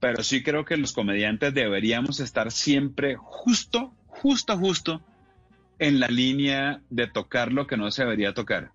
pero sí creo que los comediantes deberíamos estar siempre justo, justo, justo en la línea de tocar lo que no se debería tocar.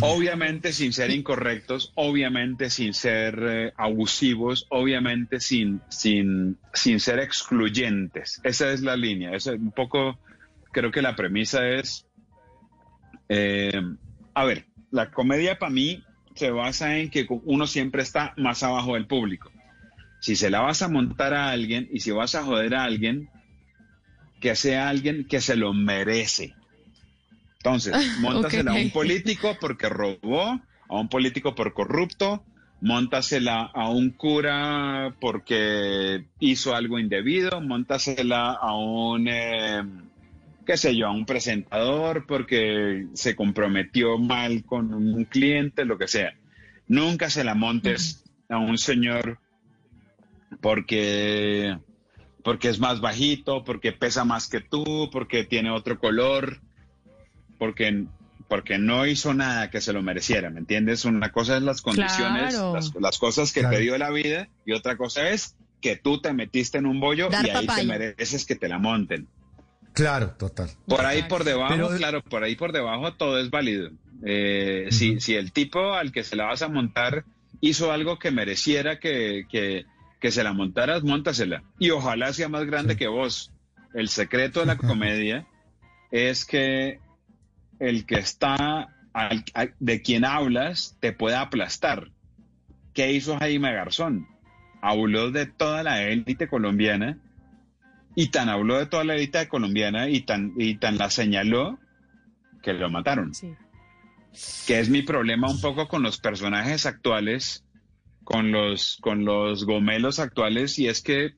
Obviamente sin ser incorrectos, obviamente sin ser eh, abusivos, obviamente sin, sin, sin ser excluyentes. Esa es la línea. Es un poco, creo que la premisa es, eh, a ver, la comedia para mí se basa en que uno siempre está más abajo del público. Si se la vas a montar a alguien y si vas a joder a alguien, que sea alguien que se lo merece. Entonces, montasela a un político porque robó, a un político por corrupto, montasela a un cura porque hizo algo indebido, montasela a un, eh, qué sé yo, a un presentador porque se comprometió mal con un cliente, lo que sea. Nunca se la montes a un señor porque, porque es más bajito, porque pesa más que tú, porque tiene otro color porque, porque no hizo nada que se lo mereciera, ¿me entiendes? Una cosa es las condiciones, las, cosas que te dio la vida y otra cosa es que tú te metiste en un bollo y ahí te mereces que te la monten. Claro, total. Por ahí por debajo, claro, por ahí por debajo todo es válido. Eh, si, si el tipo al que se la vas a montar hizo algo que mereciera que, que, que se la montaras, montasela. Y ojalá sea más grande que vos. El secreto de la comedia es que el que está, de quien hablas, te puede aplastar. ¿Qué hizo Jaime Garzón? Habló de toda la élite colombiana y tan habló de toda la élite colombiana y tan, y tan la señaló que lo mataron. Que es mi problema un poco con los personajes actuales, con los, con los gomelos actuales, y es que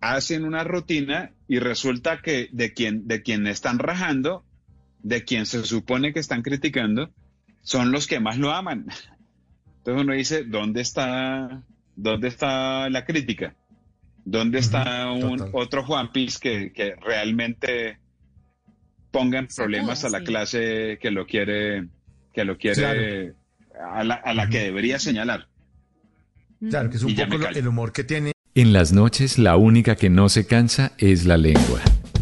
hacen una rutina y resulta que de quien, de quien están rajando de quien se supone que están criticando son los que más lo aman. Entonces uno dice, ¿dónde está, dónde está la crítica? ¿Dónde está un, otro Juan Piz que, que realmente pongan problemas a la clase que lo quiere, que lo quiere, a la, a la que debería señalar? Claro, que es un poco el humor que tiene. En las noches la única que no se cansa es la lengua.